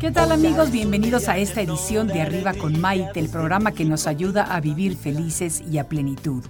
¿Qué tal amigos? Bienvenidos a esta edición de Arriba con Maite, el programa que nos ayuda a vivir felices y a plenitud.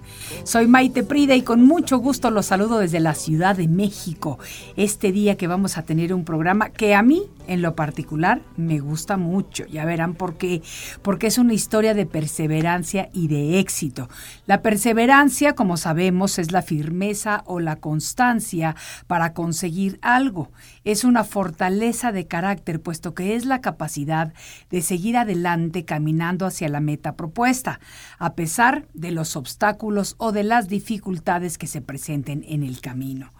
Soy Maite Prida y con mucho gusto los saludo desde la Ciudad de México. Este día que vamos a tener un programa que a mí en lo particular me gusta mucho. Ya verán por qué. Porque es una historia de perseverancia y de éxito. La perseverancia, como sabemos, es la firmeza o la constancia para conseguir algo. Es una fortaleza de carácter, puesto que es la capacidad de seguir adelante caminando hacia la meta propuesta, a pesar de los obstáculos o de las dificultades que se presenten en el camino.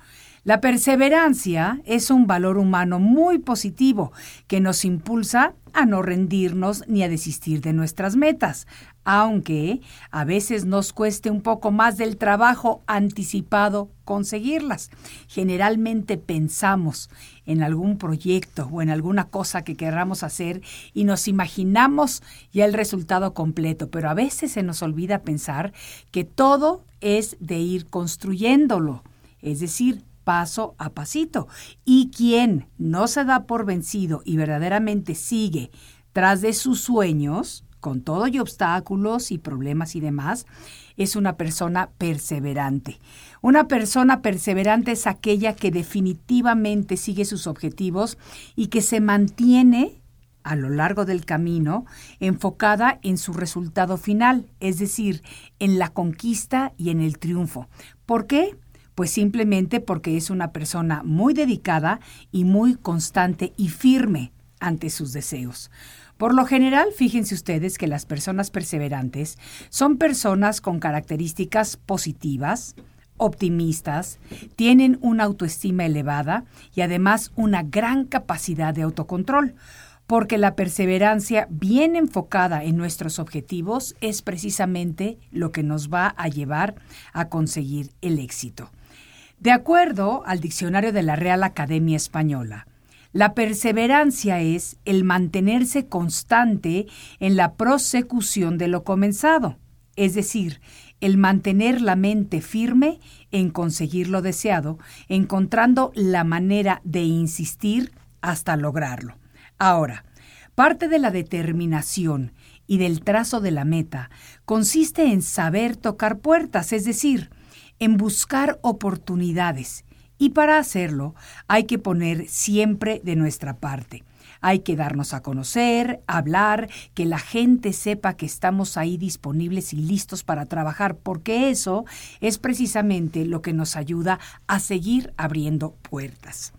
La perseverancia es un valor humano muy positivo que nos impulsa a no rendirnos ni a desistir de nuestras metas, aunque a veces nos cueste un poco más del trabajo anticipado conseguirlas. Generalmente pensamos en algún proyecto o en alguna cosa que queramos hacer y nos imaginamos ya el resultado completo, pero a veces se nos olvida pensar que todo es de ir construyéndolo, es decir, paso a pasito. Y quien no se da por vencido y verdaderamente sigue tras de sus sueños, con todo y obstáculos y problemas y demás, es una persona perseverante. Una persona perseverante es aquella que definitivamente sigue sus objetivos y que se mantiene a lo largo del camino enfocada en su resultado final, es decir, en la conquista y en el triunfo. ¿Por qué? Pues simplemente porque es una persona muy dedicada y muy constante y firme ante sus deseos. Por lo general, fíjense ustedes que las personas perseverantes son personas con características positivas, optimistas, tienen una autoestima elevada y además una gran capacidad de autocontrol, porque la perseverancia bien enfocada en nuestros objetivos es precisamente lo que nos va a llevar a conseguir el éxito. De acuerdo al diccionario de la Real Academia Española, la perseverancia es el mantenerse constante en la prosecución de lo comenzado, es decir, el mantener la mente firme en conseguir lo deseado, encontrando la manera de insistir hasta lograrlo. Ahora, parte de la determinación y del trazo de la meta consiste en saber tocar puertas, es decir, en buscar oportunidades y para hacerlo hay que poner siempre de nuestra parte. Hay que darnos a conocer, hablar, que la gente sepa que estamos ahí disponibles y listos para trabajar, porque eso es precisamente lo que nos ayuda a seguir abriendo puertas.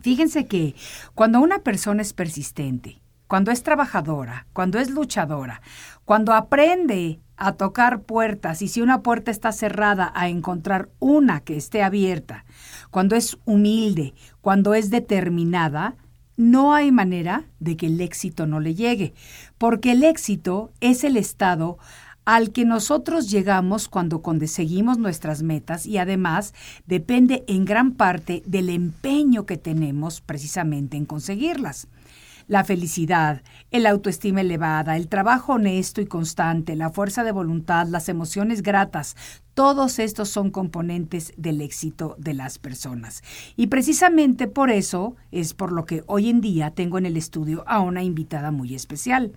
Fíjense que cuando una persona es persistente, cuando es trabajadora, cuando es luchadora, cuando aprende a tocar puertas y si una puerta está cerrada, a encontrar una que esté abierta, cuando es humilde, cuando es determinada, no hay manera de que el éxito no le llegue, porque el éxito es el estado al que nosotros llegamos cuando conseguimos nuestras metas y además depende en gran parte del empeño que tenemos precisamente en conseguirlas. La felicidad, el autoestima elevada, el trabajo honesto y constante, la fuerza de voluntad, las emociones gratas, todos estos son componentes del éxito de las personas. Y precisamente por eso es por lo que hoy en día tengo en el estudio a una invitada muy especial.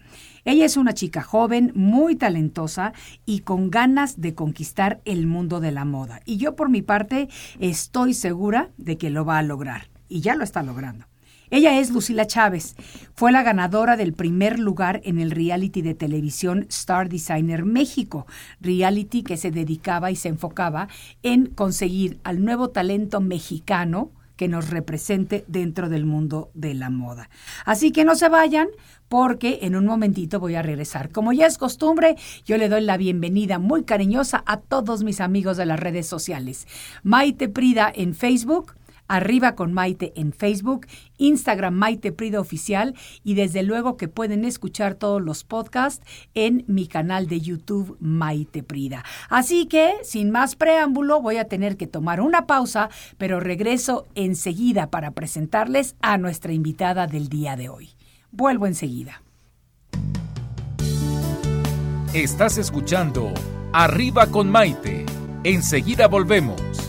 Ella es una chica joven, muy talentosa y con ganas de conquistar el mundo de la moda. Y yo por mi parte estoy segura de que lo va a lograr. Y ya lo está logrando. Ella es Lucila Chávez. Fue la ganadora del primer lugar en el reality de televisión Star Designer México, reality que se dedicaba y se enfocaba en conseguir al nuevo talento mexicano que nos represente dentro del mundo de la moda. Así que no se vayan porque en un momentito voy a regresar. Como ya es costumbre, yo le doy la bienvenida muy cariñosa a todos mis amigos de las redes sociales. Maite Prida en Facebook, Arriba con Maite en Facebook, Instagram Maite Prida Oficial y desde luego que pueden escuchar todos los podcasts en mi canal de YouTube Maite Prida. Así que, sin más preámbulo, voy a tener que tomar una pausa, pero regreso enseguida para presentarles a nuestra invitada del día de hoy. Vuelvo enseguida. Estás escuchando Arriba con Maite. Enseguida volvemos.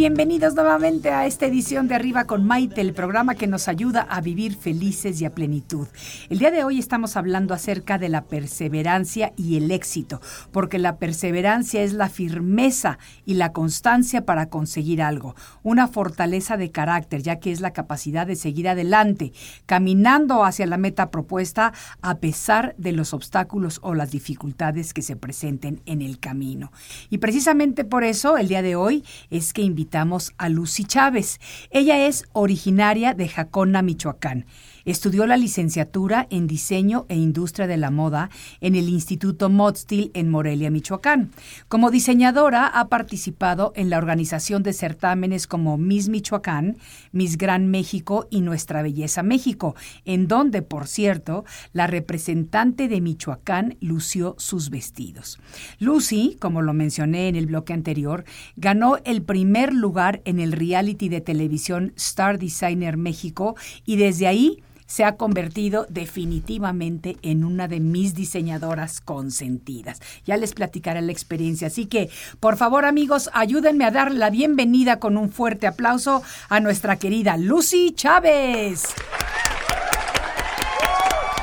bienvenidos nuevamente a esta edición de Arriba con Maite, el programa que nos ayuda a vivir felices y a plenitud. El día de hoy estamos hablando acerca de la perseverancia y el éxito, porque la perseverancia es la firmeza y la constancia para conseguir algo, una fortaleza de carácter, ya que es la capacidad de seguir adelante, caminando hacia la meta propuesta a pesar de los obstáculos o las dificultades que se presenten en el camino. Y precisamente por eso el día de hoy es que invitamos a Lucy Chávez. Ella es originaria de Jacona, Michoacán. Estudió la licenciatura en Diseño e Industria de la Moda en el Instituto Modstil en Morelia, Michoacán. Como diseñadora ha participado en la organización de certámenes como Miss Michoacán, Miss Gran México y Nuestra Belleza México, en donde, por cierto, la representante de Michoacán lució sus vestidos. Lucy, como lo mencioné en el bloque anterior, ganó el primer lugar en el reality de televisión Star Designer México y desde ahí se ha convertido definitivamente en una de mis diseñadoras consentidas. Ya les platicaré la experiencia. Así que, por favor, amigos, ayúdenme a darle la bienvenida con un fuerte aplauso a nuestra querida Lucy Chávez.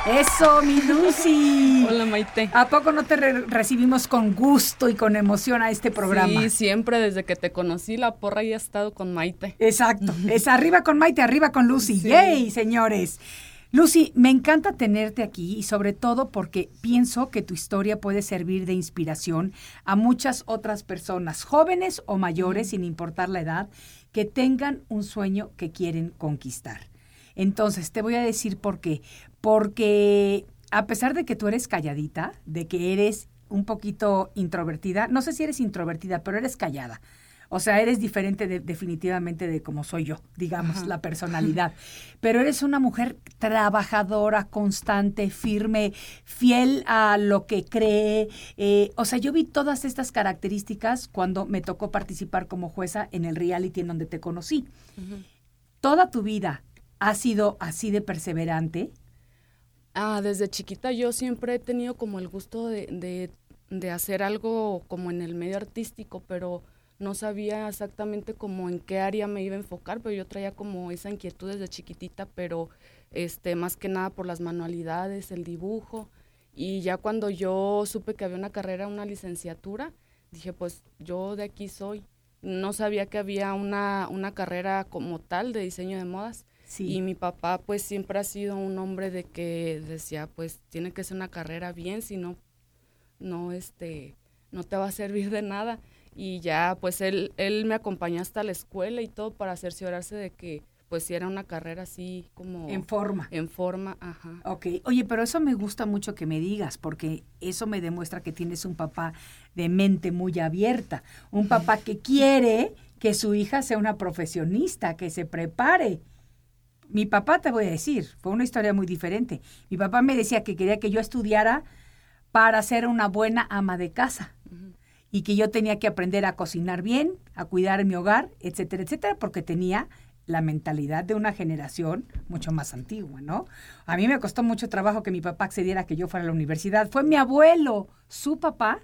Eso, mi Lucy. Hola Maite. ¿A poco no te re- recibimos con gusto y con emoción a este programa? Sí, siempre desde que te conocí la porra ya ha estado con Maite. Exacto. Es arriba con Maite, arriba con Lucy. Sí. ¡Yay, señores! Lucy, me encanta tenerte aquí y sobre todo porque pienso que tu historia puede servir de inspiración a muchas otras personas, jóvenes o mayores, sin importar la edad, que tengan un sueño que quieren conquistar. Entonces, te voy a decir por qué. Porque a pesar de que tú eres calladita, de que eres un poquito introvertida, no sé si eres introvertida, pero eres callada. O sea, eres diferente de- definitivamente de como soy yo, digamos, la personalidad. Pero eres una mujer trabajadora, constante, firme, fiel a lo que cree. Eh, o sea, yo vi todas estas características cuando me tocó participar como jueza en el reality en donde te conocí. Toda tu vida ha sido así de perseverante. Ah, desde chiquita yo siempre he tenido como el gusto de, de, de hacer algo como en el medio artístico, pero no sabía exactamente como en qué área me iba a enfocar, pero yo traía como esa inquietud desde chiquitita, pero este más que nada por las manualidades, el dibujo. Y ya cuando yo supe que había una carrera, una licenciatura, dije, pues yo de aquí soy. No sabía que había una, una carrera como tal de diseño de modas. Sí. Y mi papá pues siempre ha sido un hombre de que decía, pues tiene que ser una carrera bien, si no, no, este, no te va a servir de nada. Y ya pues él, él me acompañó hasta la escuela y todo para cerciorarse de que pues si era una carrera así como En forma. en forma, ajá. Ok, oye, pero eso me gusta mucho que me digas, porque eso me demuestra que tienes un papá de mente muy abierta, un papá que quiere que su hija sea una profesionista, que se prepare. Mi papá, te voy a decir, fue una historia muy diferente. Mi papá me decía que quería que yo estudiara para ser una buena ama de casa y que yo tenía que aprender a cocinar bien, a cuidar mi hogar, etcétera, etcétera, porque tenía la mentalidad de una generación mucho más antigua, ¿no? A mí me costó mucho trabajo que mi papá accediera a que yo fuera a la universidad. Fue mi abuelo, su papá,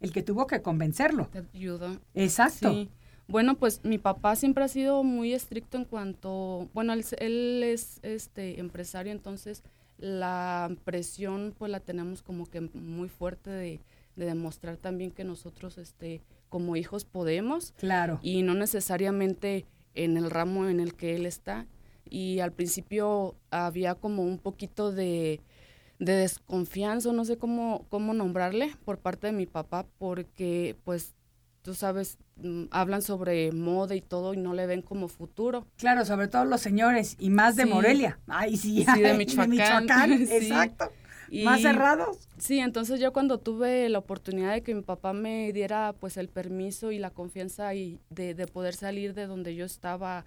el que tuvo que convencerlo. Te ayudó. Exacto. Sí. Bueno, pues mi papá siempre ha sido muy estricto en cuanto, bueno, él, él es este empresario, entonces la presión pues la tenemos como que muy fuerte de, de demostrar también que nosotros este como hijos podemos Claro. y no necesariamente en el ramo en el que él está. Y al principio había como un poquito de, de desconfianza, no sé cómo, cómo nombrarle, por parte de mi papá, porque pues tú sabes, hablan sobre moda y todo y no le ven como futuro. Claro, sobre todo los señores y más de Sí. Morelia. Ay, sí, Sí, de Michoacán. Sí. exacto. Y- Más cerrados. Sí, entonces yo cuando tuve la oportunidad de que mi papá me diera pues el permiso y la confianza y de, de poder salir de donde yo estaba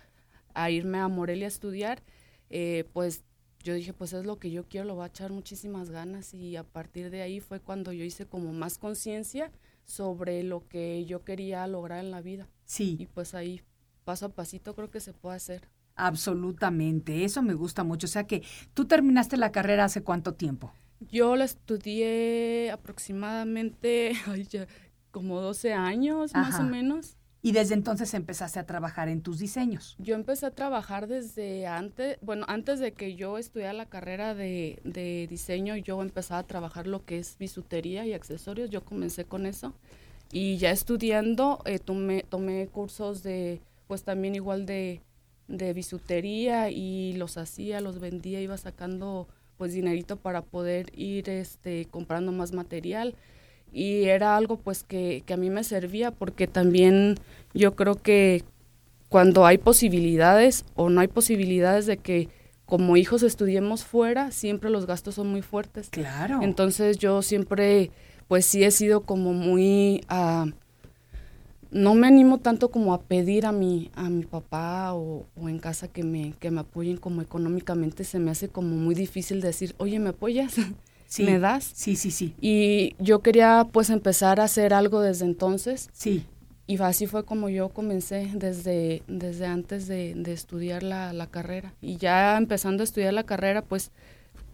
a irme a Morelia a estudiar, eh, pues yo dije pues es lo que yo quiero, lo voy a echar muchísimas ganas y a partir de ahí fue cuando yo hice como más conciencia sobre lo que yo quería lograr en la vida y Sí, pues ahí paso a pasito creo que se puede hacer. absolutamente. Eso me gusta mucho. O sea que tú terminaste la carrera hace cuánto tiempo. Yo la estudié aproximadamente ay, ya, como 12 años más o menos. Y desde entonces empezaste a trabajar en tus diseños. Yo empecé a trabajar desde antes, bueno, antes de que yo estudiara la carrera de, de diseño, yo empezaba a trabajar lo que es bisutería y accesorios, yo comencé con eso. Y ya estudiando, eh, tomé, tomé cursos de, pues también igual de, de bisutería y los hacía, los vendía, iba sacando pues dinerito para poder ir este, comprando más material y era algo pues que, que a mí me servía porque también yo creo que cuando hay posibilidades o no hay posibilidades de que como hijos estudiemos fuera, siempre los gastos son muy fuertes. Claro. Entonces yo siempre, pues sí he sido como muy, ah, no me animo tanto como a pedir a mi, a mi papá o, o en casa que me, que me apoyen como económicamente, se me hace como muy difícil decir, oye, ¿me apoyas? Sí. ¿Me das? Sí, sí, sí. Y yo quería pues empezar a hacer algo desde entonces Sí. y así fue como yo comencé desde, desde antes de, de estudiar la, la carrera. Y ya empezando a estudiar la carrera, pues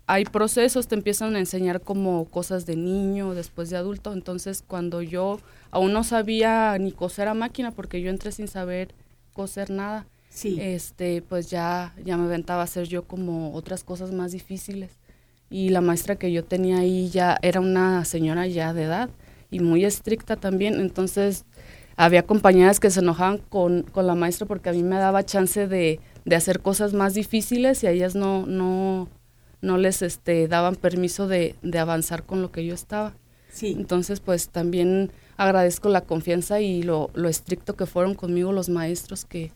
hay procesos, te empiezan a enseñar como cosas de niño, después de adulto. Entonces cuando yo aún no sabía ni coser a máquina, porque yo entré sin saber coser nada, Sí. este, pues ya, ya me aventaba a hacer yo como otras cosas más difíciles. Y la maestra que yo tenía ahí ya era una señora ya de edad y muy estricta también. Entonces había compañeras que se enojaban con, con la maestra porque a mí me daba chance de, de hacer cosas más difíciles y a ellas no, no, no les este, daban permiso de, de avanzar con lo que yo estaba. sí. Entonces, pues también agradezco la confianza y lo, lo estricto que fueron conmigo los maestros que,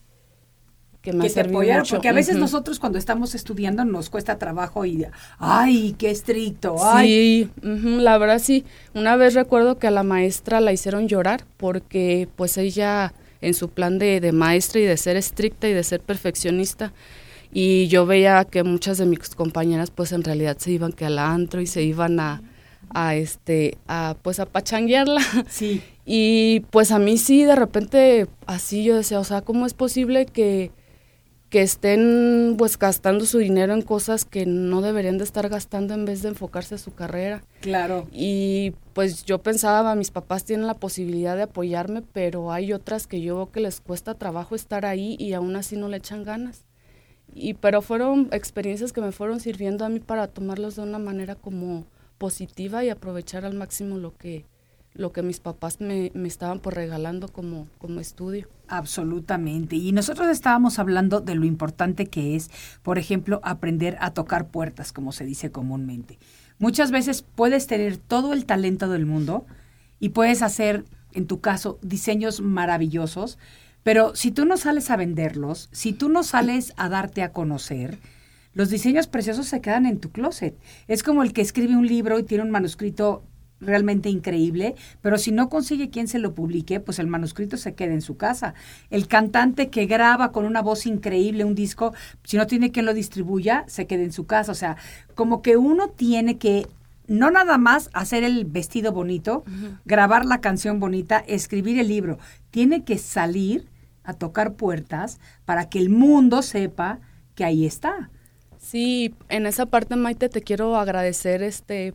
que me que te apoyaron, mucho. porque a veces nosotros cuando estamos estudiando nos cuesta trabajo y, ay, qué estricto, ay. Sí, la verdad sí. Una vez recuerdo que a la maestra la hicieron llorar porque pues ella en su plan de, de maestra y de ser estricta y de ser perfeccionista y yo veía que muchas de mis compañeras pues en realidad se iban que al antro y se iban a, a este a pues a pachanguearla Sí, y pues a mí sí, de repente, así yo decía, o sea, ¿cómo es posible que, que estén pues gastando su dinero en cosas que no deberían de estar gastando en vez de enfocarse a su carrera? claro. Y pues yo pensaba, mis papás tienen la posibilidad de apoyarme, pero hay otras que yo veo que les cuesta trabajo estar ahí y aún así no le echan ganas. Y pero fueron experiencias que me fueron sirviendo a mí para tomarlos de una manera como positiva y aprovechar al máximo lo que lo que mis papás me, me estaban por regalando como, como estudio. Absolutamente. Y nosotros estábamos hablando de lo importante que es, por ejemplo, aprender a tocar puertas, como se dice comúnmente. Muchas veces puedes tener todo el talento del mundo y puedes hacer, en tu caso, diseños maravillosos, pero si tú no sales a venderlos, si tú no sales a darte a conocer, los diseños preciosos se quedan en tu closet. Es como el que escribe un libro y tiene un manuscrito realmente increíble, pero si no consigue quien se lo publique, pues el manuscrito se queda en su casa. El cantante que graba con una voz increíble un disco, si no tiene quien lo distribuya, se queda en su casa. O sea, como que uno tiene que no nada más hacer el vestido bonito, grabar la canción bonita, escribir el libro, tiene que salir a tocar puertas para que el mundo sepa que ahí está. Sí, en esa parte Maite te quiero agradecer este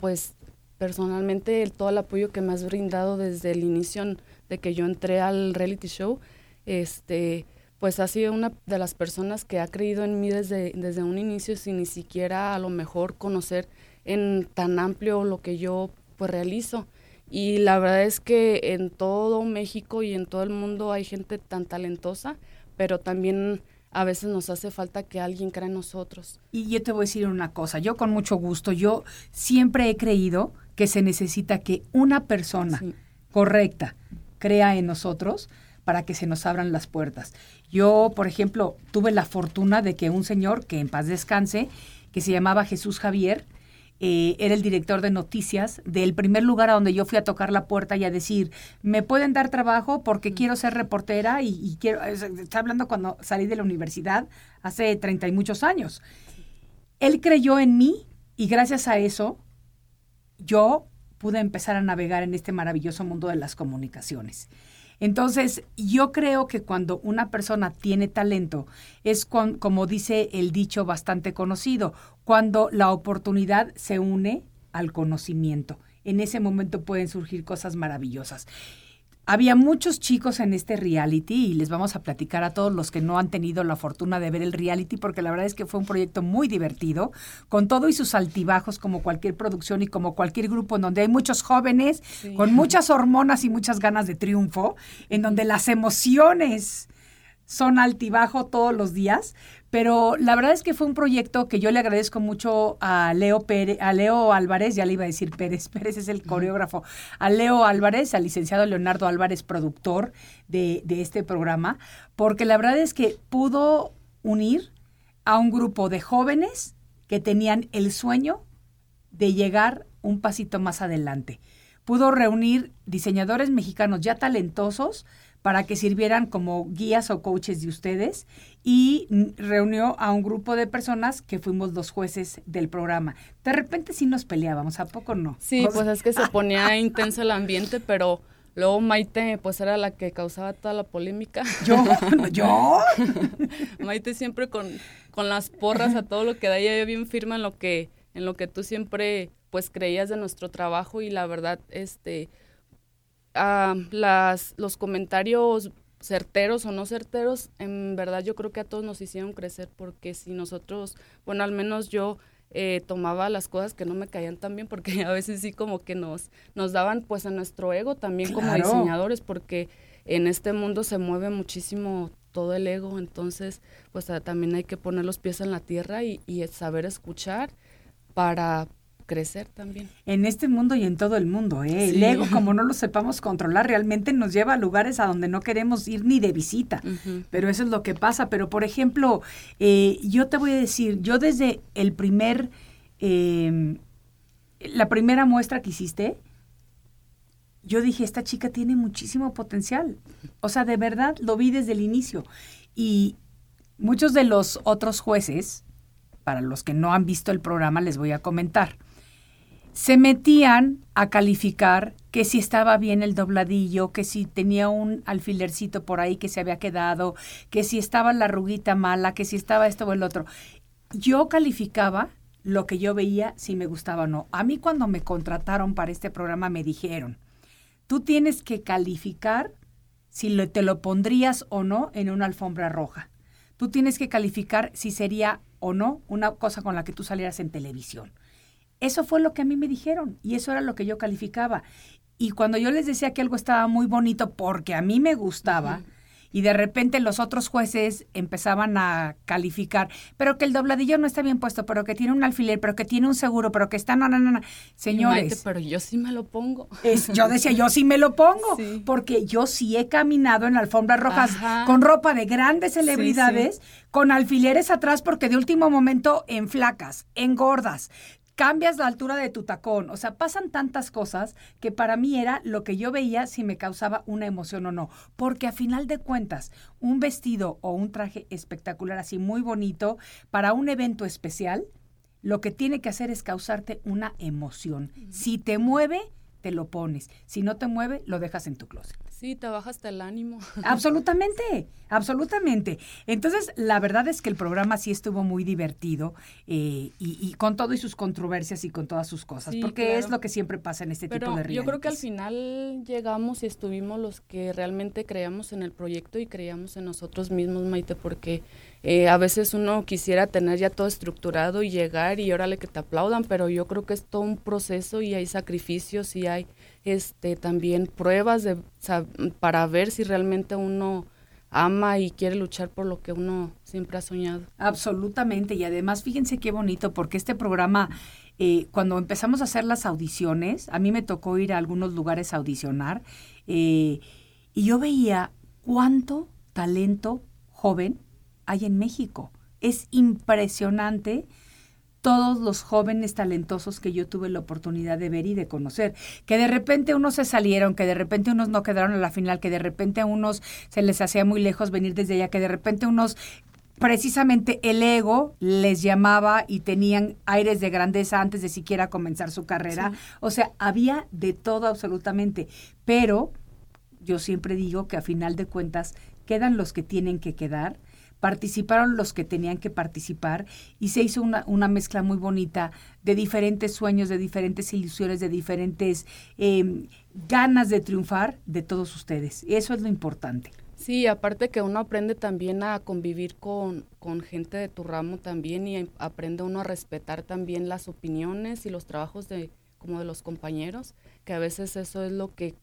pues personalmente el, todo el apoyo que me has brindado desde el inicio de que yo entré al reality show. Este, pues ha sido una de las personas que ha creído en mí desde, desde un inicio sin ni siquiera a lo mejor conocer en tan amplio lo que yo pues realizo. Y la verdad es que en todo México y en todo el mundo hay gente tan talentosa, pero también a veces nos hace falta que alguien crea en nosotros. Y yo te voy a decir una cosa, yo con mucho gusto, yo siempre he creído que se necesita que una persona correcta crea en nosotros para que se nos abran las puertas. Yo, por ejemplo, tuve la fortuna de que un señor, que en paz descanse, que se llamaba Jesús Javier, eh, era el director de noticias del primer lugar a donde yo fui a tocar la puerta y a decir, me pueden dar trabajo porque quiero ser reportera y, quiero, está hablando cuando salí de la universidad hace treinta y muchos años. Él creyó en mí y gracias a eso yo pude empezar a navegar en este maravilloso mundo de las comunicaciones. Entonces, yo creo que cuando una persona tiene talento, es como dice el dicho bastante conocido, cuando la oportunidad se une al conocimiento. En ese momento pueden surgir cosas maravillosas. Había muchos chicos en este reality y les vamos a platicar a todos los que no han tenido la fortuna de ver el reality porque la verdad es que fue un proyecto muy divertido, con todo y sus altibajos como cualquier producción y como cualquier grupo en donde hay muchos jóvenes con muchas hormonas y muchas ganas de triunfo, en donde las emociones son altibajo todos los días, pero la verdad es que fue un proyecto que yo le agradezco mucho a Leo Pérez, a Leo Álvarez, ya le iba a decir Pérez, Pérez es el coreógrafo, a Leo Álvarez, al licenciado Leonardo Álvarez, productor de, de este programa, porque la verdad es que pudo unir a un grupo de jóvenes que tenían el sueño de llegar un pasito más adelante. Pudo reunir diseñadores mexicanos ya talentosos, para que sirvieran como guías o coaches de ustedes y reunió a un grupo de personas que fuimos los jueces del programa. De repente sí nos peleábamos, ¿a poco no? Sí, pues es que se ponía intenso el ambiente, pero luego Maite pues era la que causaba toda la polémica. ¿Yo? ¿Yo? Maite siempre con, con las porras a todo lo que da ella bien firma en lo que en lo que tú siempre pues creías de nuestro trabajo y la verdad este las, los comentarios certeros o no certeros, en verdad yo creo que a todos nos hicieron crecer porque si nosotros, bueno, al menos yo eh, tomaba las cosas que no me caían tan bien porque a veces sí como que nos, nos daban pues a nuestro ego también como diseñadores porque en este mundo se mueve muchísimo todo el ego, entonces pues también hay que poner los pies en la tierra y, y saber escuchar para, crecer también. En este mundo y en todo el mundo, ¿eh? El ego, como no lo sepamos controlar, realmente nos lleva a lugares a donde no queremos ir ni de visita. Pero eso es lo que pasa. Pero, por ejemplo, eh, yo te voy a decir, yo desde el primer, em, la primera muestra que hiciste, yo dije, esta chica tiene muchísimo potencial. O sea, de verdad, lo vi desde el inicio. Y muchos de los otros jueces, para los que no han visto el programa, les voy a comentar se metían a calificar que si estaba bien el dobladillo, que si tenía un alfilercito por ahí que se había quedado, que si estaba la ruguita mala, que si estaba esto o el otro. Yo calificaba lo que yo veía si me gustaba o no. A mí cuando me contrataron para este programa me dijeron, tú tienes que calificar si te lo pondrías o no en una alfombra roja. Tú tienes que calificar si sería o no una cosa con la que tú salieras en televisión. Eso fue lo que a mí me dijeron y eso era lo que yo calificaba. Y cuando yo les decía que algo estaba muy bonito porque a mí me gustaba, y de repente los otros jueces empezaban a calificar, pero que el dobladillo no está bien puesto, pero que tiene un alfiler, pero que tiene un seguro, pero que está, no, no, no, Señores. pero yo sí me lo pongo. Es, yo decía, yo sí me lo pongo, porque yo sí he caminado en alfombras rojas con ropa de grandes celebridades, con alfileres atrás, porque de último momento en flacas, en gordas, cambias la altura de tu tacón, o sea, pasan tantas cosas que para mí era lo que yo veía si me causaba una emoción o no, porque a final de cuentas, un vestido o un traje espectacular así muy bonito para un evento especial, lo que tiene que hacer es causarte una emoción. Si te mueve, te lo pones. Si no te mueve, lo dejas en tu closet. Sí, te baja hasta el ánimo. Absolutamente, absolutamente. Entonces, la verdad es que el programa sí estuvo muy divertido eh, y, con todo y sus controversias y con todas sus cosas, porque es lo que siempre pasa en este tipo de realities. Yo creo que al final llegamos y estuvimos los que realmente creíamos en el proyecto y creíamos en nosotros mismos, Maite, porque eh, a veces uno quisiera tener ya todo estructurado y llegar y órale que te aplaudan, pero yo creo que es todo un proceso y hay sacrificios y hay este, también pruebas de, para ver si realmente uno ama y quiere luchar por lo que uno siempre ha soñado. Absolutamente, y además fíjense qué bonito, porque este programa, eh, cuando empezamos a hacer las audiciones, a mí me tocó ir a algunos lugares a audicionar, eh, y yo veía cuánto talento joven hay en México. Es impresionante todos los jóvenes talentosos que yo tuve la oportunidad de ver y de conocer. Que de repente unos se salieron, que de repente unos no quedaron a la final, que de repente a unos se les hacía muy lejos venir desde allá, que de repente unos precisamente el ego les llamaba y tenían aires de grandeza antes de siquiera comenzar su carrera. O sea, había de todo absolutamente. Pero yo siempre digo que a final de cuentas quedan los que tienen que quedar participaron los que tenían que participar y se hizo una, una mezcla muy bonita de diferentes sueños, de diferentes ilusiones, de diferentes em, ganas de triunfar de todos ustedes. Eso es lo importante. Sí, aparte que uno aprende también a convivir con, con, gente de tu ramo también y aprende uno a respetar también las opiniones y los trabajos de como de los compañeros, que a veces eso es lo que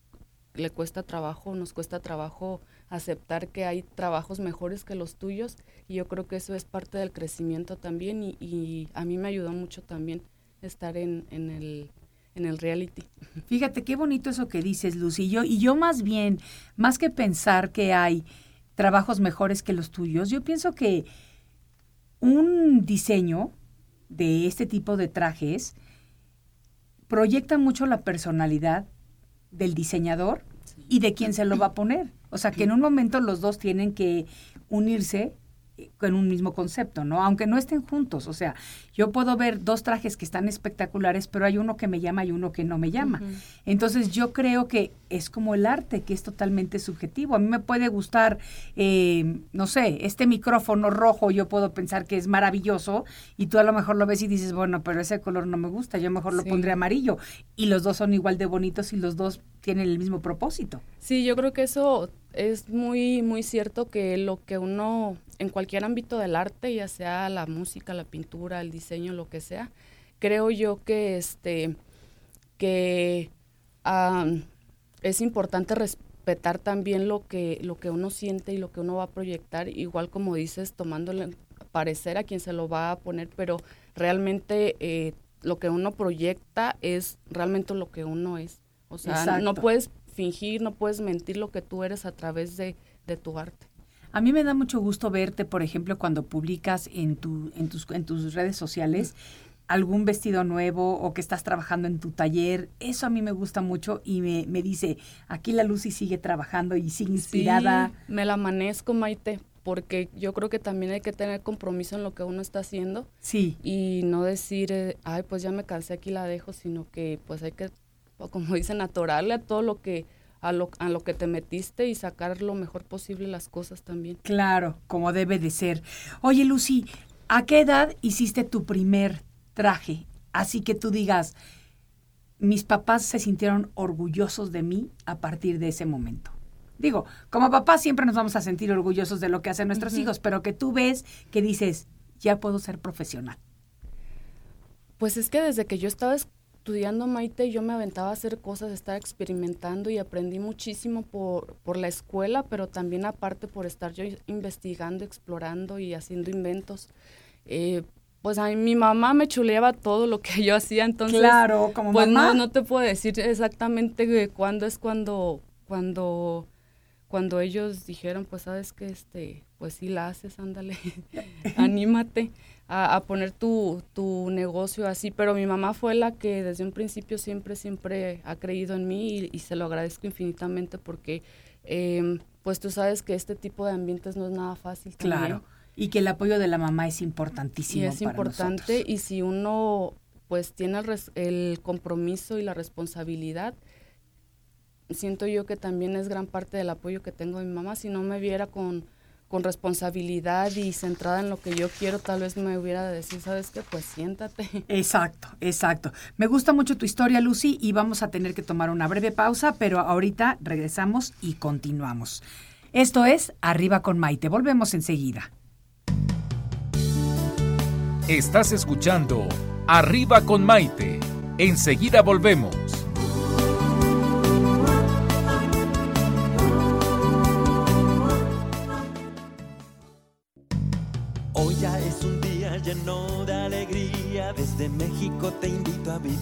le cuesta trabajo, nos cuesta trabajo aceptar que hay trabajos mejores que los tuyos y yo creo que eso es parte del crecimiento también y, a mí me ayudó mucho también estar en, en, el, en el reality. Fíjate qué bonito eso que dices, Lucy. Y yo, y yo más bien, más que pensar que hay trabajos mejores que los tuyos, yo pienso que un diseño de este tipo de trajes proyecta mucho la personalidad del diseñador y de quién se lo va a poner. O sea, que en un momento los dos tienen que unirse con un mismo concepto, ¿no? Aunque no estén juntos, o sea, yo puedo ver dos trajes que están espectaculares, pero hay uno que me llama y uno que no me llama. Entonces yo creo que es como el arte, que es totalmente subjetivo. A mí me puede gustar, eh, no sé, este micrófono rojo, yo puedo pensar que es maravilloso y tú a lo mejor lo ves y dices, bueno, pero ese color no me gusta, yo mejor lo pondré amarillo. Y los dos son igual de bonitos y los dos tienen el mismo propósito. Sí, yo creo que eso es muy, muy cierto que lo que uno, en cualquier ámbito del arte, ya sea la música, la pintura, el diseño, lo que sea, creo yo que este, que es importante respetar también lo que, lo que uno siente y lo que uno va a proyectar, igual como dices, tomándole parecer a quien se lo va a poner, pero realmente eh, lo que uno proyecta es realmente lo que uno es. O sea, no puedes fingir, no puedes mentir lo que tú eres a través de, tu arte. A mí me da mucho gusto verte, por ejemplo, cuando publicas en, tu, en, tus, en tus redes sociales algún vestido nuevo o que estás trabajando en tu taller. Eso a mí me gusta mucho y me, me dice, aquí la Lucy sigue trabajando y sigue inspirada. Sí, me la amanezco, Maite, porque yo creo que también hay que tener compromiso en lo que uno está haciendo. Sí. Y no decir, ay, pues ya me cansé, aquí la dejo, sino que pues hay que como dicen, atorarle a todo lo que a lo, a lo que te metiste y sacar lo mejor posible las cosas también. Claro, como debe de ser. Oye, Lucy, ¿a qué edad hiciste tu primer traje? Así que tú digas, mis papás se sintieron orgullosos de mí a partir de ese momento. Digo, como papás siempre nos vamos a sentir orgullosos de lo que hacen nuestros hijos, pero que tú ves que dices, ya puedo ser profesional. Pues es que desde que yo estaba estudiando Maite yo me aventaba a hacer cosas, estar experimentando y aprendí muchísimo por, por la escuela, pero también aparte por estar yo investigando, explorando y haciendo inventos. Eh, pues a mí, mi mamá me chuleaba todo lo que yo hacía, entonces claro, como pues No, no te puedo decir exactamente cuándo es cuando, cuando cuando ellos dijeron, pues sabes que este, pues sí la haces, ándale, anímate a, poner tu, tu, negocio así, pero mi mamá fue la que desde un principio siempre, siempre ha creído en mí y, se lo agradezco infinitamente porque em, pues tú sabes que este tipo de ambientes no es nada fácil. Claro, y que el apoyo de la mamá es importantísimo. Y es importante y si uno pues tiene el, el compromiso y la responsabilidad, siento yo que también es gran parte del apoyo que tengo de mi mamá. Si no me viera con con responsabilidad y centrada en lo que yo quiero, tal vez me hubiera de decir, ¿sabes qué? Pues siéntate. Exacto, exacto. Me gusta mucho tu historia, Lucy, y vamos a tener que tomar una breve pausa, pero ahorita regresamos y continuamos. Esto es Arriba con Maite. Volvemos enseguida. Estás escuchando Arriba con Maite. Enseguida volvemos.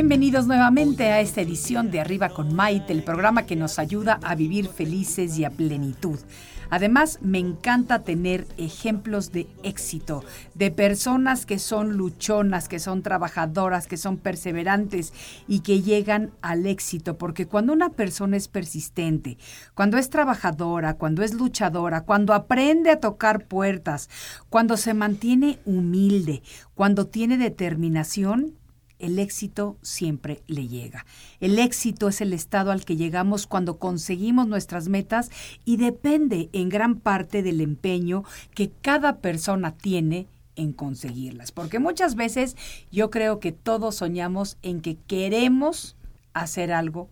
Bienvenidos nuevamente a esta edición de Arriba con Maite, el programa que nos ayuda a vivir felices y a plenitud. Además, me encanta tener ejemplos de éxito, de personas que son luchonas, que son trabajadoras, que son perseverantes y que llegan al éxito, porque cuando una persona es persistente, cuando es trabajadora, cuando es luchadora, cuando aprende a tocar puertas, cuando se mantiene humilde, cuando tiene determinación, el éxito siempre le llega. El éxito es el estado al que llegamos cuando conseguimos nuestras metas y depende en gran parte del empeño que cada persona tiene en conseguirlas. Porque muchas veces yo creo que todos soñamos en que queremos hacer algo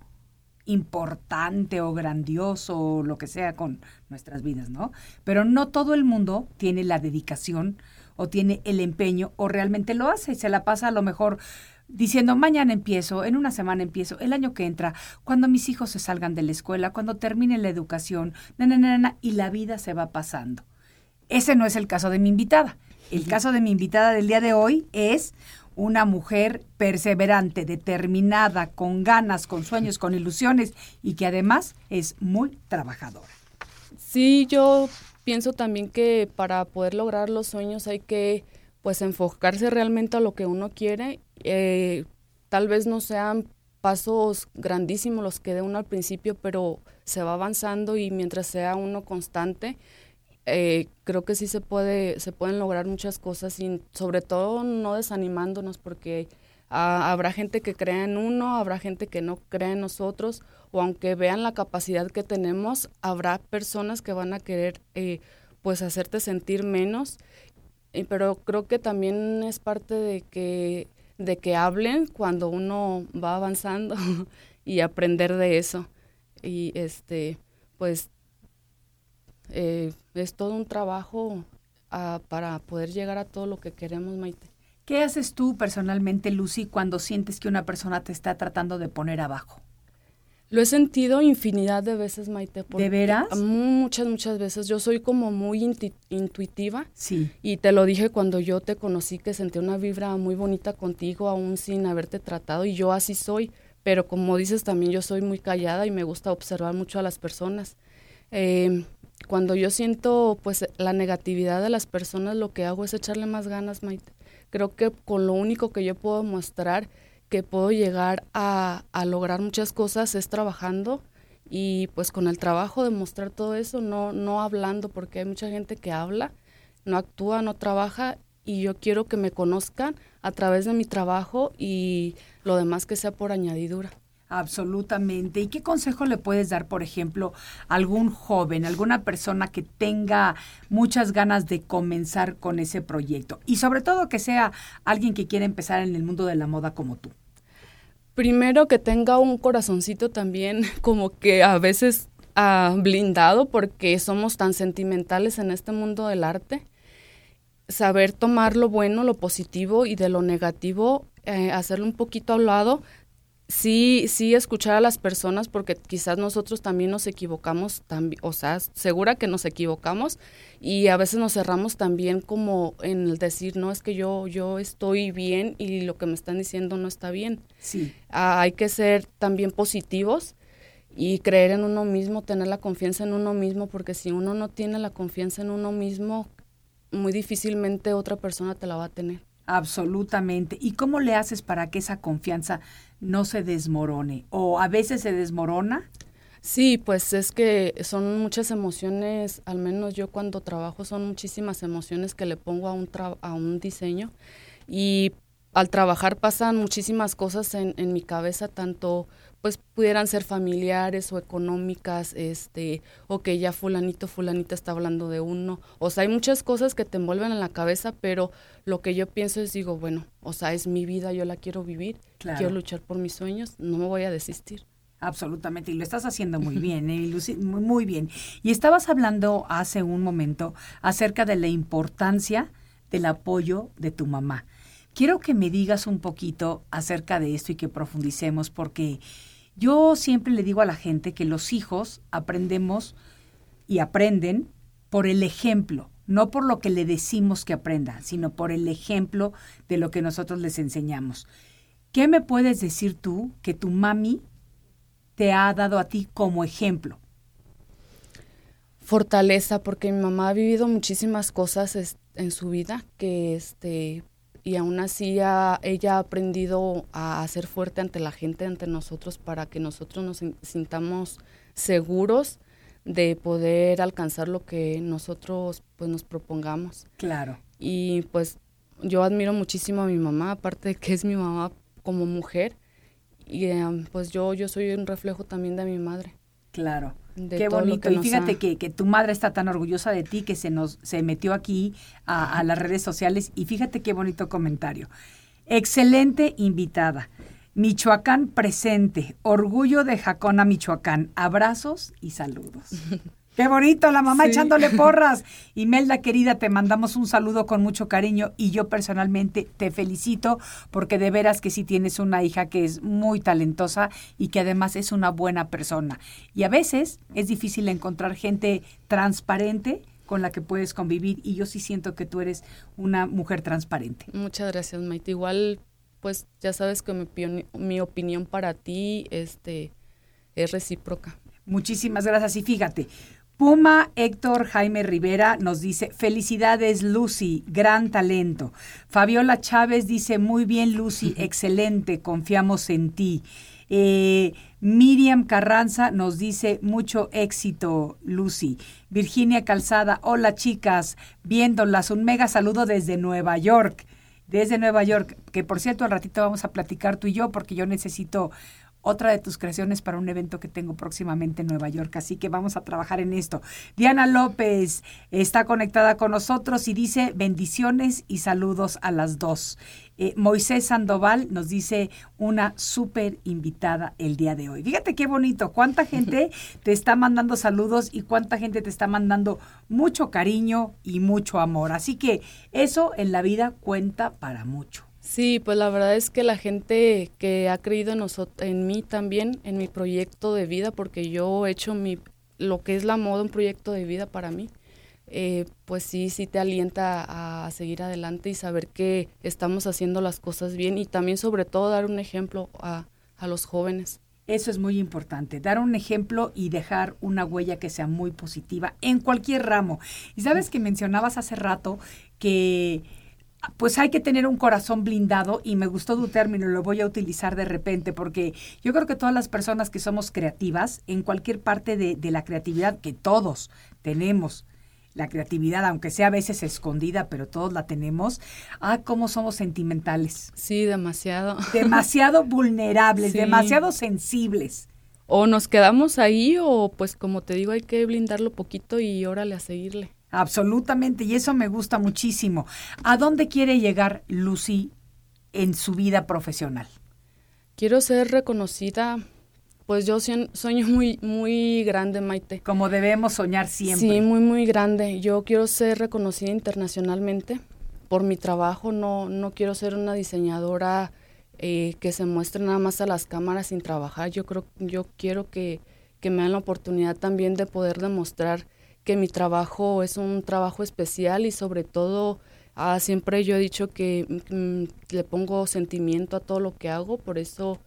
importante o grandioso o lo que sea con nuestras vidas, ¿no? Pero no todo el mundo tiene la dedicación o tiene el empeño o realmente lo hace y se la pasa a lo mejor diciendo, mañana empiezo, en una semana empiezo, el año que entra, cuando mis hijos se salgan de la escuela, cuando termine la educación, y la vida se va pasando. Ese no es el caso de mi invitada. El caso de mi invitada del día de hoy es una mujer perseverante, determinada, con ganas, con sueños, con ilusiones y que además es muy trabajadora. Sí, yo pienso también que para poder lograr los sueños hay que pues enfocarse realmente a lo que uno quiere eh, tal vez no sean pasos grandísimos los que dé uno al principio, pero se va avanzando y mientras sea uno constante, eh, creo que sí se puede, se pueden lograr muchas cosas y sobre todo no desanimándonos porque ah, habrá gente que crea en uno, habrá gente que no crea en nosotros o aunque vean la capacidad que tenemos, habrá personas que van a querer eh, pues hacerte sentir menos, pero creo que también es parte de que de que hablen cuando uno va avanzando y aprender de eso. Y este, pues, eh, es todo un trabajo ah, para poder llegar a todo lo que queremos, Maite. ¿Qué haces tú personalmente, Lucy, cuando sientes que una persona te está tratando de poner abajo? Lo he sentido infinidad de veces, Maite. ¿De veras? Muchas, muchas veces. Yo soy como muy intuitiva. Sí. Y te lo dije cuando yo te conocí, que sentí una vibra muy bonita contigo, aún sin haberte tratado. Y yo así soy. Pero como dices, también yo soy muy callada y me gusta observar mucho a las personas. Em, cuando yo siento pues la negatividad de las personas, lo que hago es echarle más ganas, Maite. Creo que con lo único que yo puedo mostrar que puedo llegar a, lograr muchas cosas es trabajando y pues con el trabajo demostrar todo eso, no, no hablando, porque hay mucha gente que habla, no actúa, no trabaja y yo quiero que me conozcan a través de mi trabajo y lo demás que sea por añadidura. Absolutamente. ¿Y qué consejo le puedes dar, por ejemplo, a algún joven, alguna persona que tenga muchas ganas de comenzar con ese proyecto? Y sobre todo que sea alguien que quiera empezar en el mundo de la moda como tú. Primero que tenga un corazoncito también como que a veces ah, blindado porque somos tan sentimentales en este mundo del arte. Saber tomar lo bueno, lo positivo y de lo negativo, eh, hacerlo un poquito a lado, sí, sí escuchar a las personas porque quizás nosotros también nos equivocamos, o sea, segura que nos equivocamos y a veces nos cerramos también como en el decir, no, es que yo, yo estoy bien y lo que me están diciendo no está bien. Sí. Ah, hay que ser también positivos y creer en uno mismo, tener la confianza en uno mismo, porque si uno no tiene la confianza en uno mismo, muy difícilmente otra persona te la va a tener. Absolutamente. ¿Y cómo le haces para que esa confianza no se desmorone? ¿O a veces se desmorona? Sí, pues es que son muchas emociones, al menos yo cuando trabajo son muchísimas emociones que le pongo a un, a un diseño y al trabajar pasan muchísimas cosas en, en mi cabeza, tanto pues pudieran ser familiares o económicas, este, o que ya fulanito, fulanita está hablando de uno. O sea, hay muchas cosas que te envuelven en la cabeza, pero lo que yo pienso es, digo, bueno, o sea, es mi vida, yo la quiero vivir, quiero luchar por mis sueños, no me voy a desistir. Absolutamente, y lo estás haciendo muy bien, ¿eh? muy, muy bien. Y estabas hablando hace un momento acerca de la importancia del apoyo de tu mamá. Quiero que me digas un poquito acerca de esto y que profundicemos, porque yo siempre le digo a la gente que los hijos aprendemos y aprenden por el ejemplo, no por lo que le decimos que aprenda, sino por el ejemplo de lo que nosotros les enseñamos. ¿Qué me puedes decir tú que tu mami te ha dado a ti como ejemplo? Fortaleza, porque mi mamá ha vivido muchísimas cosas en su vida que este y aún así ella ha aprendido a, ser fuerte ante la gente, ante nosotros, para que nosotros nos sintamos seguros de poder alcanzar lo que nosotros pues nos propongamos. Claro. Y pues yo admiro muchísimo a mi mamá, aparte de que es mi mamá como mujer, y em, pues yo, yo soy un reflejo también de mi madre. Claro. Qué bonito. Y fíjate que, que, tu madre está tan orgullosa de ti que se nos se metió aquí a, a las redes sociales y fíjate qué bonito comentario. Excelente invitada. Michoacán presente. Orgullo de Jacona, Michoacán. Abrazos y saludos. Qué bonito, la mamá echándole porras. Imelda, querida, te mandamos un saludo con mucho cariño y yo personalmente te felicito porque de veras que sí tienes una hija que es muy talentosa y que además es una buena persona. Y a veces es difícil encontrar gente transparente con la que puedes convivir y yo sí siento que tú eres una mujer transparente. Muchas gracias, Maite. Igual, pues ya sabes que mi, mi opinión para ti este, es recíproca. Muchísimas gracias y fíjate, Puma Héctor Jaime Rivera nos dice, felicidades Lucy, gran talento. Fabiola Chávez dice, muy bien Lucy, excelente, confiamos en ti. Eh, Miriam Carranza nos dice, mucho éxito Lucy. Virginia Calzada, hola chicas, viéndolas, un mega saludo desde Nueva York. Desde Nueva York, que por cierto al ratito vamos a platicar tú y yo porque yo necesito otra de tus creaciones para un evento que tengo próximamente en Nueva York. Así que vamos a trabajar en esto. Diana López está conectada con nosotros y dice bendiciones y saludos a las dos. Eh, Moisés Sandoval nos dice una súper invitada el día de hoy. Fíjate qué bonito, cuánta gente te está mandando saludos y cuánta gente te está mandando mucho cariño y mucho amor. Así que eso en la vida cuenta para mucho. Sí, pues la verdad es que la gente que ha creído en, en mí también, en mi proyecto de vida, porque yo he hecho mi, lo que es la moda un proyecto de vida para mí, eh, pues sí, sí te alienta a, seguir adelante y saber que estamos haciendo las cosas bien y también sobre todo dar un ejemplo a, a los jóvenes. Eso es muy importante, dar un ejemplo y dejar una huella que sea muy positiva en cualquier ramo. Y sabes que mencionabas hace rato que pues hay que tener un corazón blindado y me gustó tu término, lo voy a utilizar de repente porque yo creo que todas las personas que somos creativas, en cualquier parte de, la creatividad que todos tenemos, la creatividad, aunque sea a veces escondida, pero todos la tenemos, ah, cómo somos sentimentales. Sí, demasiado. Demasiado vulnerables, Sí. demasiado sensibles. O nos quedamos ahí o pues como te digo hay que blindarlo poquito y órale a seguirle. Absolutamente, y eso me gusta muchísimo. ¿A dónde quiere llegar Lucy en su vida profesional? Quiero ser reconocida, pues yo sueño muy muy grande, Maite. Como debemos soñar siempre. Sí, muy muy grande. Yo quiero ser reconocida internacionalmente por mi trabajo. No no quiero ser una diseñadora eh, que se muestre nada más a las cámaras sin trabajar. Yo creo yo quiero que que me dan la oportunidad también de poder demostrar que mi trabajo es un trabajo especial y sobre todo ah, siempre yo he dicho que mm, le pongo sentimiento a todo lo que hago, por eso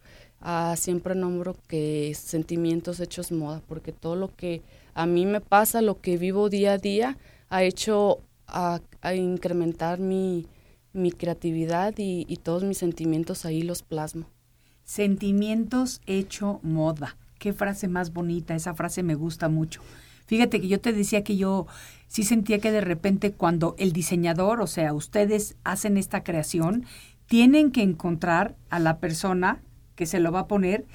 ah, siempre nombro que sentimientos hechos moda, porque todo lo que a mí me pasa, lo que vivo día a día, ha hecho a, a incrementar mi, mi creatividad y, y todos mis sentimientos ahí los plasmo. Sentimientos hecho moda. Qué frase más bonita, esa frase me gusta mucho. Fíjate que yo te decía que yo sí sentía que de repente cuando el diseñador, o sea, ustedes hacen esta creación, tienen que encontrar a la persona que se lo va a poner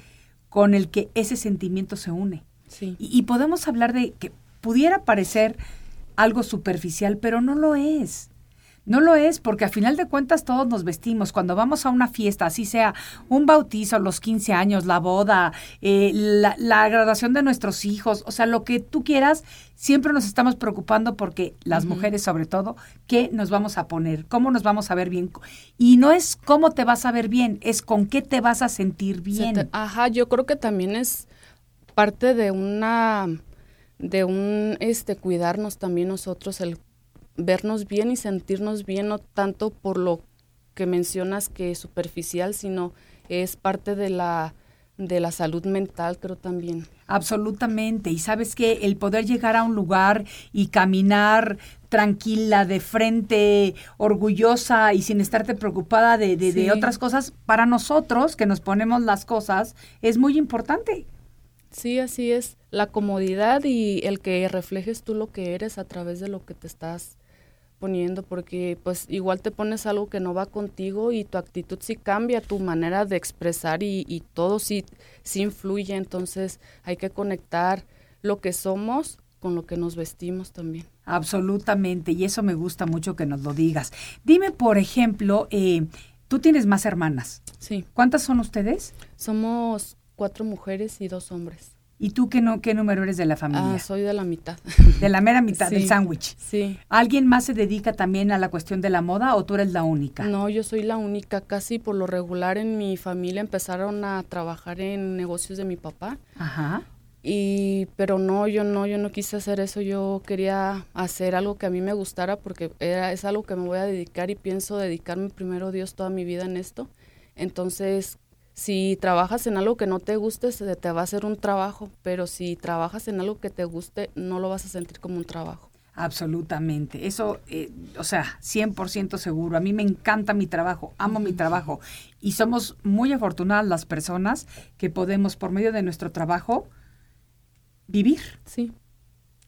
con el que ese sentimiento se une. Sí. Y, y podemos hablar de que pudiera parecer algo superficial, pero no lo es. No lo es, porque a final de cuentas todos nos vestimos. Cuando vamos a una fiesta, así sea un bautizo, los 15 años, la boda, eh, la, la graduación de nuestros hijos, o sea, lo que tú quieras, siempre nos estamos preocupando porque las mujeres sobre todo, ¿qué nos vamos a poner? ¿Cómo nos vamos a ver bien? Y no es cómo te vas a ver bien, es con qué te vas a sentir Se bien. te- ajá, yo creo que también es parte de una de un este cuidarnos también nosotros el vernos bien y sentirnos bien no tanto por lo que mencionas que es superficial, sino es parte de la de la salud mental, creo también. Absolutamente. Y sabes que el poder llegar a un lugar y caminar tranquila, de frente, orgullosa y sin estarte preocupada de, de- de otras cosas, para nosotros que nos ponemos las cosas, es muy importante. Sí, así es. La comodidad y el que reflejes tú lo que eres a través de lo que te estás poniendo, porque pues igual te pones algo que no va contigo y tu actitud sí cambia, tu manera de expresar y, y todo sí, sí influye, entonces hay que conectar lo que somos con lo que nos vestimos también. Absolutamente. Y eso me gusta mucho que nos lo digas. Dime, por ejemplo, eh, tú tienes más hermanas. Sí, ¿Cuántas son ustedes? somos cuatro mujeres y dos hombres. ¿Y tú qué, no, qué número eres de la familia? Ah, soy de la mitad. de la mera mitad del sándwich. Sí. ¿Alguien más se dedica también a la cuestión de la moda o tú eres la única? No, yo soy la única. Casi por lo regular en mi familia empezaron a trabajar en negocios de mi papá. Ajá. Y, pero no, yo no, yo no quise hacer eso. Yo quería hacer algo que a mí me gustara porque era, es algo que me voy a dedicar y pienso dedicarme primero Dios toda mi vida en esto. Entonces, si trabajas en algo que no te guste, se te va a hacer un trabajo. Pero si trabajas en algo que te guste, no lo vas a sentir como un trabajo. Absolutamente. Eso, eh, o sea, 100% seguro. A mí me encanta mi trabajo, amo mi trabajo. Y somos muy afortunadas las personas que podemos, por medio de nuestro trabajo, vivir. Sí.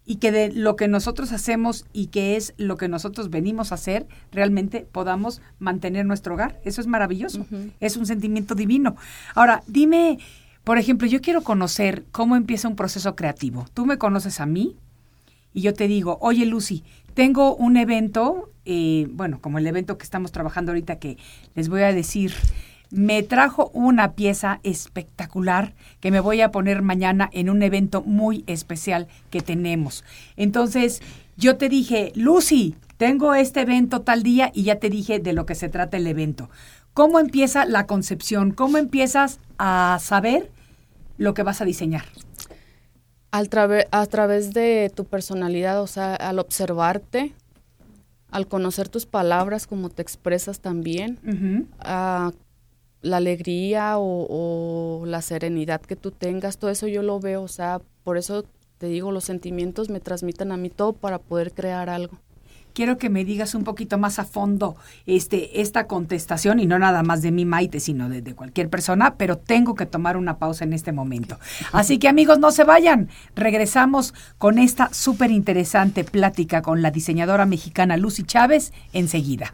Y que de lo que nosotros hacemos y que es lo que nosotros venimos a hacer, realmente podamos mantener nuestro hogar. Eso es maravilloso. Es un sentimiento divino. Ahora, dime, por ejemplo, yo quiero conocer cómo empieza un proceso creativo. Tú me conoces a mí y yo te digo, oye Lucy, tengo un evento, eh, bueno, como el evento que estamos trabajando ahorita que les voy a decir, me trajo una pieza espectacular que me voy a poner mañana en un evento muy especial que tenemos. Entonces, yo te dije, Lucy, tengo este evento tal día y ya te dije de lo que se trata el evento. ¿Cómo empieza la concepción? ¿Cómo empiezas a saber lo que vas a diseñar? Al a través de tu personalidad, o sea, al observarte, al conocer tus palabras, como te expresas también, a la alegría o, la serenidad que tú tengas, todo eso yo lo veo, o sea, por eso te digo, los sentimientos me transmiten a mí todo para poder crear algo. quiero que me digas un poquito más a fondo este, esta contestación, y no nada más de mi Maite, sino de, de cualquier persona, pero tengo que tomar una pausa en este momento. Así que amigos, no se vayan. Regresamos con esta súper interesante plática con la diseñadora mexicana Lucy Chávez enseguida.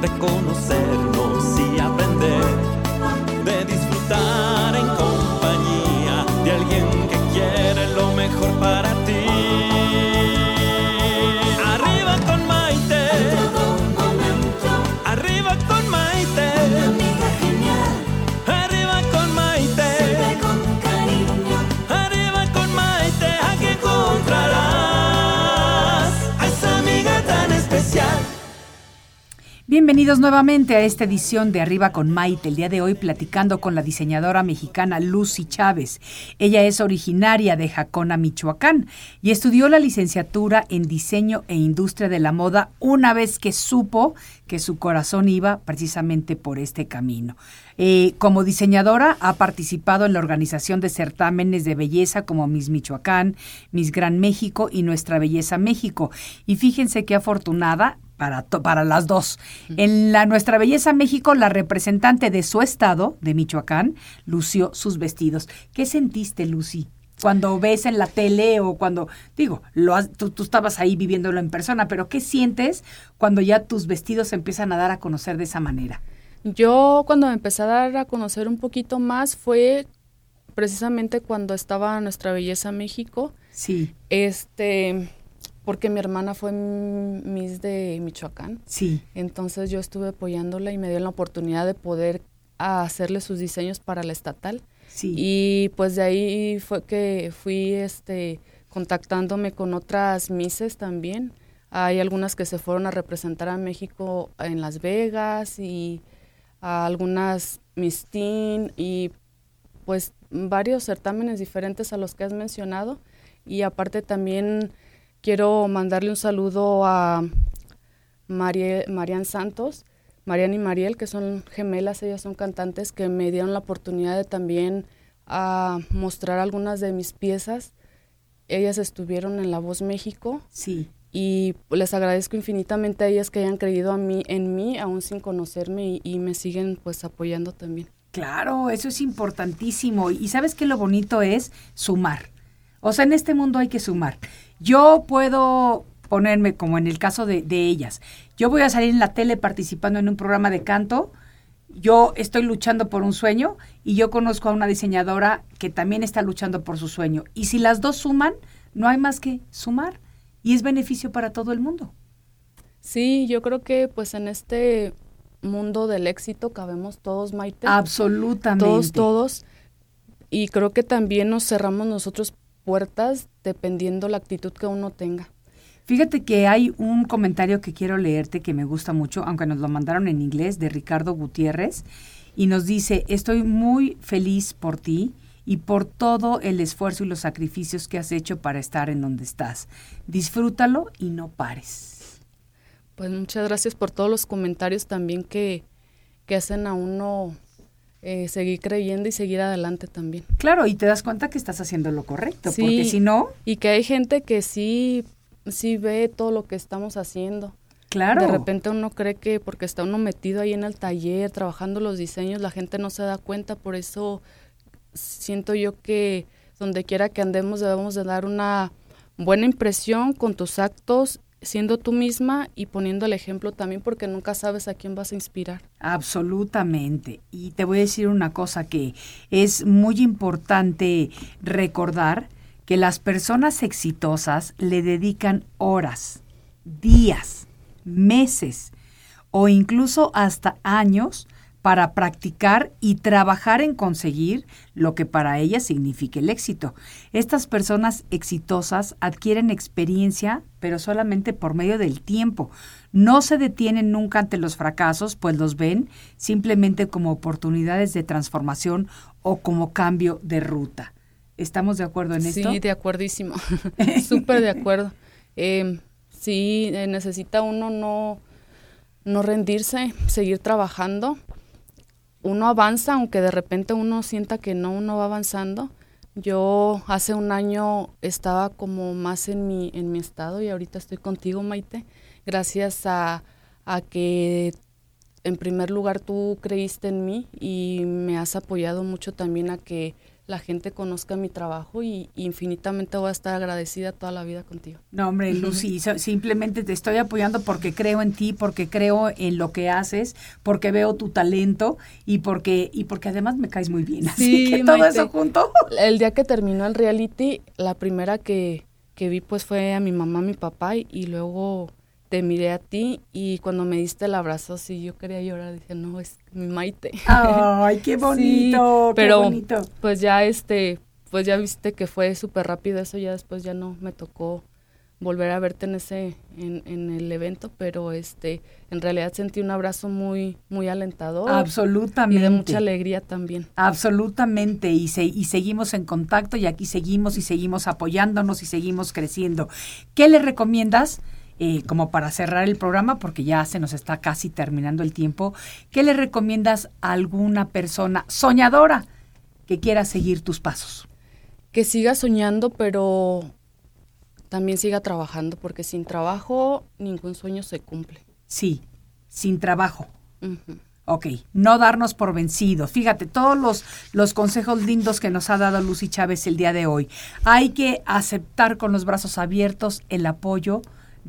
de conocernos y aprender, Bienvenidos nuevamente a esta edición de Arriba con Maite. El día de hoy platicando con la diseñadora mexicana Lucy Chávez. Ella es originaria de Jacona, Michoacán, y estudió la licenciatura en Diseño e Industria de la Moda una vez que supo que su corazón iba precisamente por este camino. Eh, como diseñadora ha participado en la organización de certámenes de belleza como Miss Michoacán, Miss Gran México y Nuestra Belleza México. Y fíjense qué afortunada para, to- para las dos. En la Nuestra Belleza México, la representante de su estado, de Michoacán, lució sus vestidos. ¿Qué sentiste, Lucy? Cuando ves en la tele o cuando, digo, lo has- tú, tú estabas ahí viviéndolo en persona, pero ¿qué sientes cuando ya tus vestidos se empiezan a dar a conocer de esa manera? Yo cuando me empecé a dar a conocer un poquito más fue precisamente cuando estaba Nuestra Belleza México, Sí, este, porque mi hermana fue Miss de Michoacán, sí, entonces yo estuve apoyándola y me dio la oportunidad de poder hacerle sus diseños para la estatal. sí. Y pues de ahí fue que fui este contactándome con otras misses también. Hay algunas que se fueron a representar a México en Las Vegas y a algunas Miss Teen y pues varios certámenes diferentes a los que has mencionado. Y aparte también quiero mandarle un saludo a Marie, Marian Santos, Marian y Mariel, que son gemelas, ellas son cantantes, que me dieron la oportunidad de también mostrar algunas de mis piezas. Ellas estuvieron en La Voz México Sí, y les agradezco infinitamente a ellas que hayan creído a mí, en mí, aún sin conocerme y, y me siguen pues apoyando también. Claro, eso es importantísimo. Y sabes que lo bonito es sumar. O sea, en este mundo hay que sumar. Yo puedo ponerme como en el caso de, de ellas. Yo voy a salir en la tele participando en un programa de canto. Yo estoy luchando por un sueño y yo conozco a una diseñadora que también está luchando por su sueño. Y si las dos suman, no hay más que sumar. Y es beneficio para todo el mundo. Sí, yo creo que pues en este mundo del éxito cabemos todos, Maite. Absolutamente. Todos, todos. Y creo que también nos cerramos nosotros puertas dependiendo la actitud que uno tenga. Fíjate que hay un comentario que quiero leerte que me gusta mucho, aunque nos lo mandaron en inglés, de Ricardo Gutiérrez, y nos dice, estoy muy feliz por ti y por todo el esfuerzo y los sacrificios que has hecho para estar en donde estás. Disfrútalo y no pares. Pues muchas gracias por todos los comentarios también que, que hacen a uno eh, seguir creyendo y seguir adelante también. Claro, y te das cuenta que estás haciendo lo correcto, Sí. porque si no, Y que hay gente que sí, sí ve todo lo que estamos haciendo. claro. De repente uno cree que porque está uno metido ahí en el taller trabajando los diseños, la gente no se da cuenta, por eso siento yo que donde quiera que andemos debemos de dar una buena impresión con tus actos, siendo tú misma y poniendo el ejemplo también porque nunca sabes a quién vas a inspirar. Absolutamente. Y te voy a decir una cosa que es muy importante recordar, que las personas exitosas le dedican horas, días, meses o incluso hasta años para practicar y trabajar en conseguir lo que para ellas significa el éxito. Estas personas exitosas adquieren experiencia, pero solamente por medio del tiempo. No se detienen nunca ante los fracasos, pues los ven simplemente como oportunidades de transformación o como cambio de ruta. ¿Estamos de acuerdo en esto? Sí, de acuerdísimo. Súper de acuerdo. Eh, sí, eh, necesita uno no, no rendirse, seguir trabajando uno avanza, aunque de repente uno sienta que no, uno va avanzando. Yo hace un año estaba como más en mi, en mi estado y ahorita estoy contigo, Maite, gracias a, a que en primer lugar tú creíste en mí y me has apoyado mucho también a que la gente conozca mi trabajo y, infinitamente voy a estar agradecida toda la vida contigo. No, hombre, Lucy, simplemente te estoy apoyando porque creo en ti, porque creo en lo que haces, porque veo tu talento y porque y porque además me caes muy bien. Así que todo eso junto. El día que terminó el reality, la primera que, que vi pues fue a mi mamá, a mi papá y luego te miré a ti y cuando me diste el abrazo, sí, yo quería llorar, dije, no, es mi Maite. Ay, qué bonito, pero, qué bonito. Pues ya este, pues ya viste que fue súper rápido eso, ya después ya no me tocó volver a verte en ese, en, en, el evento, pero este, en realidad sentí un abrazo muy, muy alentador. Absolutamente. Y de mucha alegría también. Absolutamente, y, se, y seguimos en contacto y aquí seguimos y seguimos apoyándonos y seguimos creciendo. ¿Qué le recomiendas? Eh, como para cerrar el programa, porque ya se nos está casi terminando el tiempo, ¿qué le recomiendas a alguna persona soñadora que quiera seguir tus pasos? Que siga soñando, pero también siga trabajando, porque sin trabajo ningún sueño se cumple. Sí, sin trabajo. Ok, no darnos por vencidos. Fíjate, todos los, los consejos lindos que nos ha dado Lucy Chávez el día de hoy. Hay que aceptar con los brazos abiertos el apoyo,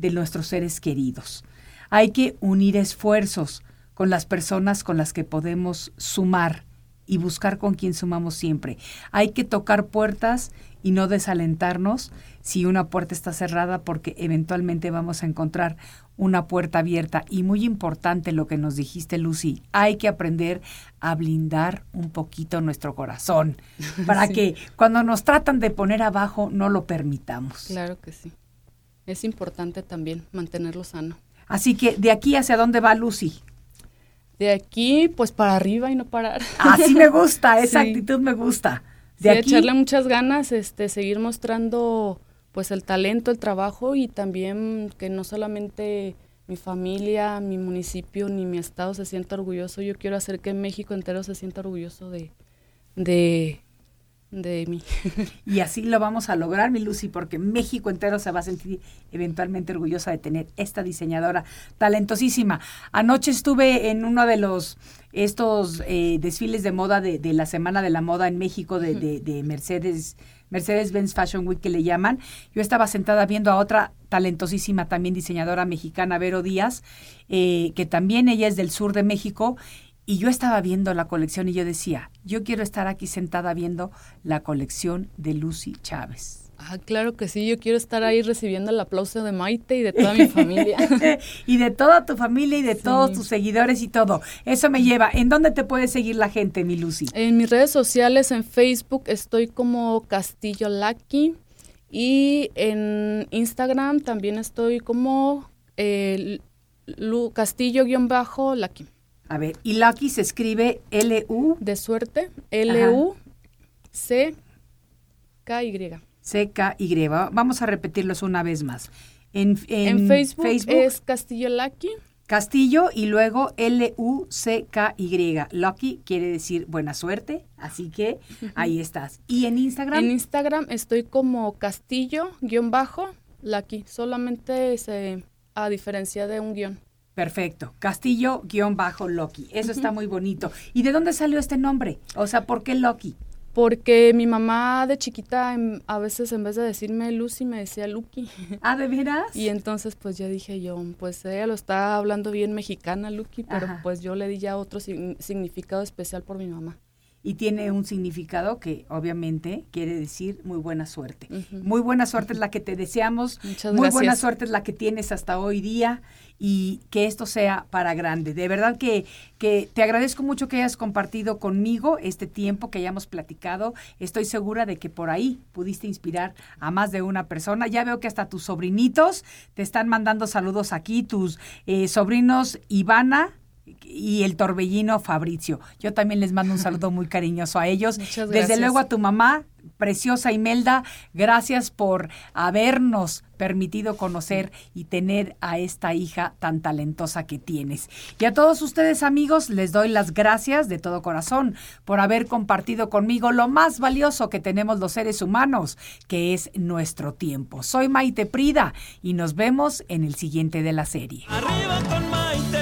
de nuestros seres queridos. Hay que unir esfuerzos con las personas con las que podemos sumar y buscar con quien sumamos siempre. Hay que tocar puertas y no desalentarnos si una puerta está cerrada porque eventualmente vamos a encontrar una puerta abierta. Y muy importante lo que nos dijiste, Lucy, hay que aprender a blindar un poquito nuestro corazón para que cuando nos tratan de poner abajo no lo permitamos. Claro que sí es importante también mantenerlo sano. Así que de aquí hacia dónde va Lucy? De aquí, pues para arriba y no parar. Así me gusta, esa actitud me gusta. De aquí... echarle muchas ganas, este, seguir mostrando pues el talento, el trabajo y también que no solamente mi familia, mi municipio ni mi estado se sienta orgulloso. Yo quiero hacer que México entero se sienta orgulloso de, de de mí. y así lo vamos a lograr, mi Lucy, porque México entero se va a sentir eventualmente orgullosa de tener esta diseñadora talentosísima. Anoche estuve en uno de los estos eh, desfiles de moda de, la Semana de la Moda en México de, de, Mercedes. Mercedes-Benz Fashion Week que le llaman. Yo estaba sentada viendo a otra talentosísima también diseñadora mexicana, Vero Díaz, eh, que también ella es del sur de México y yo estaba viendo la colección y yo decía, yo quiero estar aquí sentada viendo la colección de Lucy Chávez. Ah, claro que sí, yo quiero estar ahí recibiendo el aplauso de Maite y de toda mi familia. y de toda tu familia y de todos tus seguidores y todo. Eso me lleva. ¿En dónde te puede seguir la gente, mi Lucy? En mis redes sociales, en Facebook, estoy como Castillo Lucky. Y en Instagram también estoy como eh, Castillo-Lucky. A ver, y Lucky se escribe L-U. De suerte. L-U-C-K-Y. C-K-Y. Vamos a repetirlos una vez más. En, Facebook, es Castillo Lucky. Castillo y luego L-U-C-K-Y. Lucky quiere decir buena suerte, así que ahí estás. ¿Y en Instagram? En Instagram estoy como Castillo-Lucky, solamente se, a diferencia de un guion. Perfecto. Castillo-Loki. Eso está muy bonito. ¿Y de dónde salió este nombre? O sea, ¿por qué Loki? Porque mi mamá de chiquita a veces en vez de decirme Lucy me decía Lucky. Ah, ¿de veras? Y entonces pues ya dije yo, pues ella lo está hablando bien mexicana Lucky, pero pues yo le di ya otro significado especial por mi mamá. Y tiene un significado que obviamente quiere decir muy buena suerte. Muy buena suerte es la que te deseamos, Muchas muy buena suerte es la que tienes hasta hoy día y que esto sea para grande. De verdad que, que te agradezco mucho que hayas compartido conmigo este tiempo, que hayamos platicado. Estoy segura de que por ahí pudiste inspirar a más de una persona. Ya veo que hasta tus sobrinitos te están mandando saludos aquí, tus eh, sobrinos Ivana, y el torbellino Fabricio. Yo también les mando un saludo muy cariñoso a ellos. Muchas Desde gracias. luego a tu mamá, preciosa Imelda, gracias por habernos permitido conocer y tener a esta hija tan talentosa que tienes. Y a todos ustedes amigos, les doy las gracias de todo corazón por haber compartido conmigo lo más valioso que tenemos los seres humanos, que es nuestro tiempo. Soy Maite Prida y nos vemos en el siguiente de la serie. Arriba con Maite.